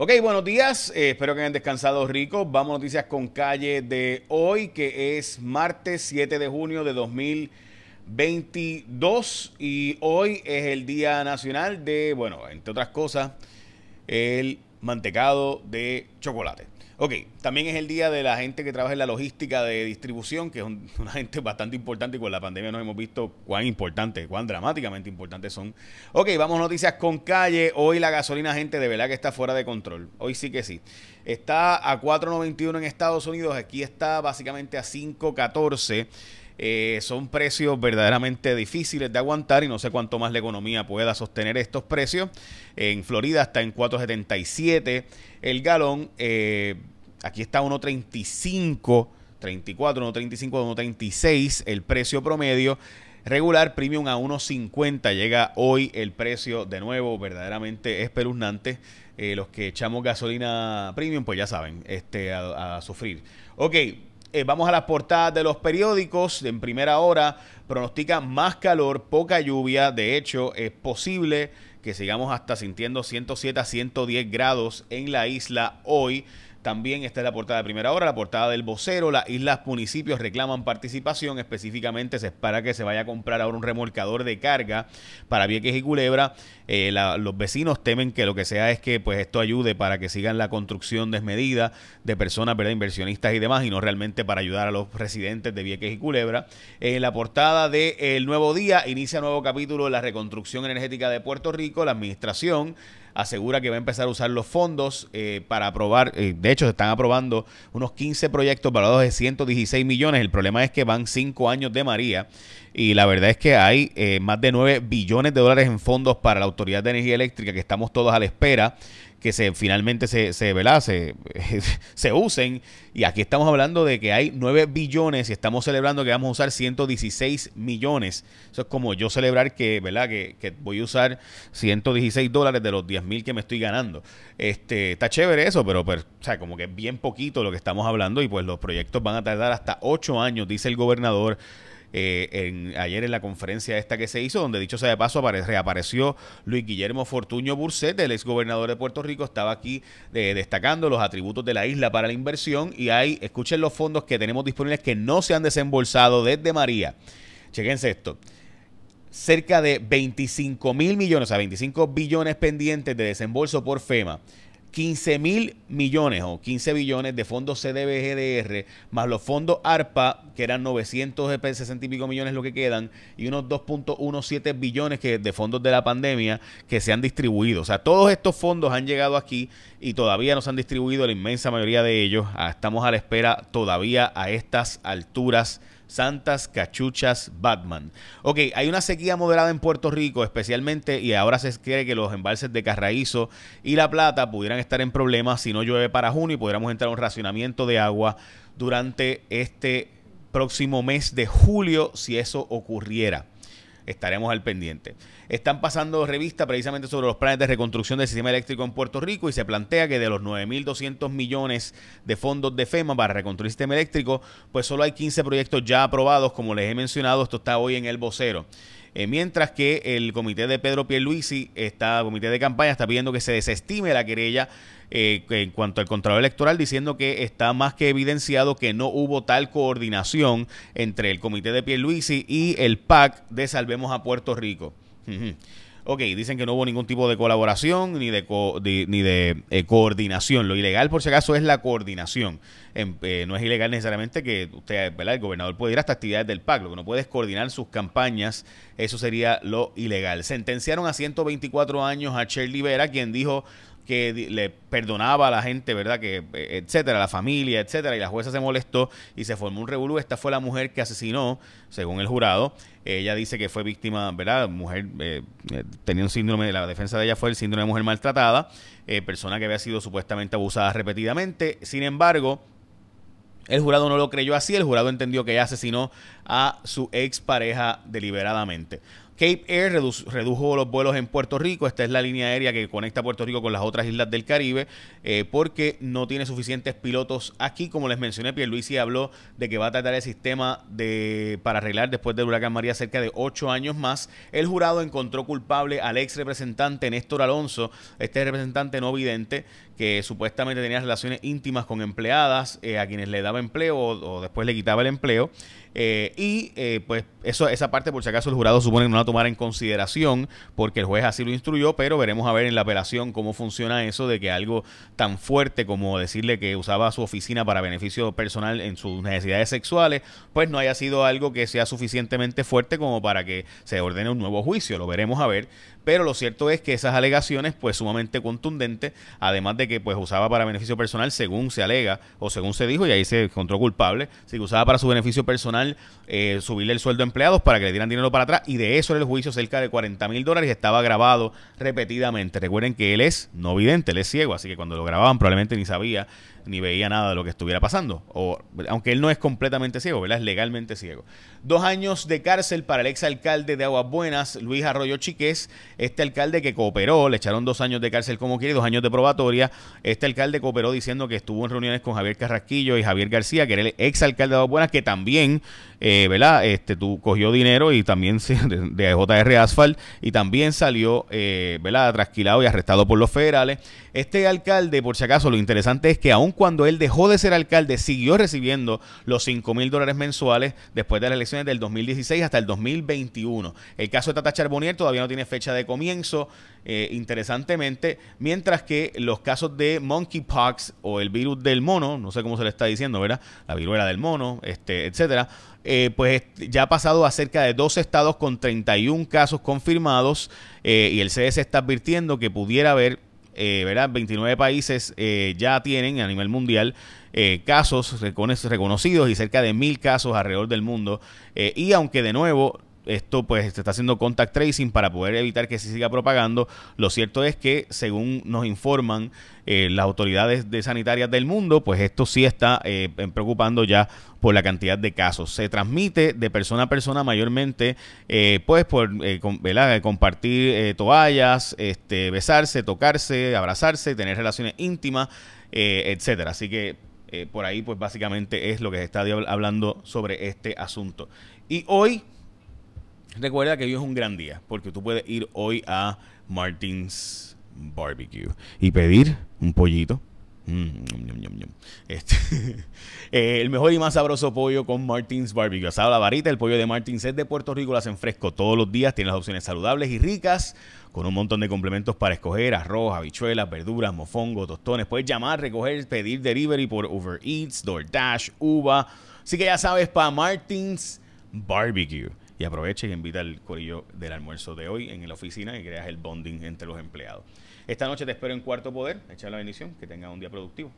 Ok, buenos días. Eh, espero que hayan descansado ricos. Vamos a noticias con calle de hoy, que es martes 7 de junio de 2022. Y hoy es el Día Nacional de, bueno, entre otras cosas, el mantecado de chocolate. Ok, también es el día de la gente que trabaja en la logística de distribución, que es una gente bastante importante y con la pandemia nos hemos visto cuán importante, cuán dramáticamente importantes son. Ok, vamos noticias con calle. Hoy la gasolina, gente, de verdad que está fuera de control. Hoy sí que sí. Está a 4.91 en Estados Unidos, aquí está básicamente a 5.14. Eh, son precios verdaderamente difíciles de aguantar y no sé cuánto más la economía pueda sostener estos precios. En Florida está en 4.77 el galón. Eh, aquí está 1.35, 34, 1.35, 1.36 el precio promedio. Regular premium a 1.50 llega hoy el precio de nuevo verdaderamente espeluznante. Eh, los que echamos gasolina premium, pues ya saben, este, a, a sufrir. Ok, eh, vamos a las portadas de los periódicos. En primera hora pronostica más calor, poca lluvia. De hecho, es posible que sigamos hasta sintiendo 107 a 110 grados en la isla hoy. También está la portada de primera hora, la portada del vocero. Las islas municipios reclaman participación. Específicamente se espera que se vaya a comprar ahora un remolcador de carga para Vieques y Culebra. Eh, los vecinos temen que lo que sea es que pues esto ayude para que sigan la construcción desmedida de personas, ¿verdad? inversionistas y demás, y no realmente para ayudar a los residentes de Vieques y Culebra. En la portada de El Nuevo Día inicia nuevo capítulo de la reconstrucción energética de Puerto Rico. La administración asegura que va a empezar a usar los fondos eh, para aprobar, eh, de hecho se están aprobando unos 15 proyectos valorados de 116 millones, el problema es que van 5 años de María y la verdad es que hay eh, más de 9 billones de dólares en fondos para la Autoridad de Energía Eléctrica que estamos todos a la espera que se finalmente se, se, se, se, usen. Y aquí estamos hablando de que hay 9 billones y estamos celebrando que vamos a usar 116 millones. Eso es como yo celebrar que, ¿verdad? Que, que voy a usar 116 dólares de los 10 mil que me estoy ganando. Este, está chévere eso, pero, pero o sea, como que es bien poquito lo que estamos hablando y pues los proyectos van a tardar hasta 8 años, dice el gobernador. Eh, en, ayer en la conferencia esta que se hizo, donde dicho sea de paso reapareció Luis Guillermo Fortuño Burset, el ex gobernador de Puerto Rico, estaba aquí eh, destacando los atributos de la isla para la inversión y hay, escuchen los fondos que tenemos disponibles que no se han desembolsado desde María. Chequense esto cerca de 25 mil millones, o sea, 25 billones pendientes de desembolso por FEMA. 15 mil millones o 15 billones de fondos CDBGDR, más los fondos ARPA, que eran 960 y pico millones lo que quedan, y unos 2.17 billones que, de fondos de la pandemia que se han distribuido. O sea, todos estos fondos han llegado aquí y todavía no se han distribuido la inmensa mayoría de ellos. Ah, estamos a la espera todavía a estas alturas Santas Cachuchas Batman. Ok, hay una sequía moderada en Puerto Rico, especialmente, y ahora se cree que los embalses de Carraízo y La Plata pudieran estar en problemas si no llueve para junio y pudiéramos entrar a un racionamiento de agua durante este próximo mes de julio si eso ocurriera estaremos al pendiente. Están pasando revista precisamente sobre los planes de reconstrucción del sistema eléctrico en Puerto Rico y se plantea que de los 9.200 millones de fondos de FEMA para reconstruir el sistema eléctrico, pues solo hay 15 proyectos ya aprobados, como les he mencionado, esto está hoy en el vocero. Eh, mientras que el comité de Pedro Pierluisi, está, comité de campaña, está pidiendo que se desestime la querella eh, en cuanto al control electoral, diciendo que está más que evidenciado que no hubo tal coordinación entre el comité de Pierluisi y el PAC de Salvemos a Puerto Rico. Ok, dicen que no hubo ningún tipo de colaboración ni de, ni de eh, coordinación. Lo ilegal, por si acaso, es la coordinación. Eh, no es ilegal necesariamente que usted. El gobernador puede ir hasta actividades del PAC. Lo que no puede es coordinar sus campañas. Eso sería lo ilegal. Sentenciaron a 124 años a Shirley Vera, quien dijo que le perdonaba a la gente, ¿verdad? Que, eh, etcétera, la familia, etcétera, y la jueza se molestó y se formó un revolú. Esta fue la mujer que asesinó, según el jurado. Ella dice que fue víctima, ¿verdad? Mujer, eh, eh, tenía un síndrome, la defensa de ella fue el síndrome de mujer maltratada, persona que había sido supuestamente abusada repetidamente. Sin embargo, el jurado no lo creyó así, el jurado entendió que ella asesinó a su expareja deliberadamente. Cape Air redujo los vuelos en Puerto Rico. Esta es la línea aérea que conecta Puerto Rico con las otras islas del Caribe, eh, porque no tiene suficientes pilotos aquí. Como les mencioné, Pierluisi habló de que va a tratar el sistema de, para arreglar después del huracán María cerca de ocho años más. El jurado encontró culpable al ex representante Néstor Alonso, este representante no vidente, que supuestamente tenía relaciones íntimas con empleadas eh, a quienes le daba empleo o, después le quitaba el empleo. Eh, y eh, pues eso, esa parte, por si acaso, el jurado supone que no la tomara en consideración porque el juez así lo instruyó, pero veremos a ver en la apelación cómo funciona eso de que algo tan fuerte como decirle que usaba su oficina para beneficio personal en sus necesidades sexuales, pues no haya sido algo que sea suficientemente fuerte como para que se ordene un nuevo juicio. Lo veremos a ver. Pero lo cierto es que esas alegaciones, pues sumamente contundentes, además de que pues usaba para beneficio personal, según se alega o según se dijo, y ahí se encontró culpable, si usaba para su beneficio personal eh, subirle el sueldo a empleados para que le dieran dinero para atrás, y de eso era el juicio cerca de 40 mil dólares estaba grabado repetidamente. Recuerden que él es no vidente, él es ciego, así que cuando lo grababan probablemente ni sabía ni veía nada de lo que estuviera pasando. O, aunque él no es completamente ciego, ¿verdad? Es legalmente ciego. Dos años de cárcel para el exalcalde de Aguas Buenas, Luis Arroyo Chiqués. Este alcalde que cooperó, le echaron dos años de cárcel como quiere, dos años de probatoria. Este alcalde cooperó diciendo que estuvo en reuniones con Javier Carrasquillo y Javier García, que era el exalcalde de Aguas Buenas, que también, eh. Este, tú cogió dinero y también de, de JR Asphalt y también salió, eh. Trasquilado y arrestado por los federales. Este alcalde, por si acaso, lo interesante es que aun cuando él dejó de ser alcalde, siguió recibiendo los 5 mil dólares mensuales después de las elecciones del 2016 hasta el 2021. El caso de Tata Charbonnier todavía no tiene fecha de comienzo, eh, interesantemente, mientras que los casos de monkeypox o el virus del mono, no sé cómo se le está diciendo, ¿verdad? La viruela del mono, este, etcétera, eh, pues ya ha pasado a cerca de dos estados con 31 casos confirmados eh, y el CDC está advirtiendo que pudiera haber eh, ¿verdad? 29 países eh, ya tienen a nivel mundial eh, casos reconocidos y cerca de mil casos alrededor del mundo. y aunque de nuevo esto pues se está haciendo contact tracing para poder evitar que se siga propagando. Lo cierto es que, según nos informan las autoridades de sanitarias del mundo, pues esto sí está preocupando ya por la cantidad de casos. Se transmite de persona a persona mayormente, eh, pues por eh, compartir eh, toallas, este, besarse, tocarse, abrazarse, tener relaciones íntimas, etcétera. Así que por ahí, pues básicamente es lo que se está hablando sobre este asunto. Y hoy, recuerda que hoy es un gran día, porque tú puedes ir hoy a Martins Barbecue y pedir un pollito Mm, este, eh, el mejor y más sabroso pollo con Martins Barbecue. Asado la varita, el pollo de Martins es de Puerto Rico, lo hacen fresco todos los días. Tiene las opciones saludables y ricas, con un montón de complementos para escoger: arroz, habichuelas, verduras, mofongo, tostones. Puedes llamar, recoger, pedir delivery por Uber Eats, DoorDash, Uva. Así que ya sabes, para Martins Barbecue. Y aprovecha y invita al corillo del almuerzo de hoy en la oficina y creas el bonding entre los empleados. Esta noche te espero en Cuarto Poder. Echa la bendición. Que tenga un día productivo.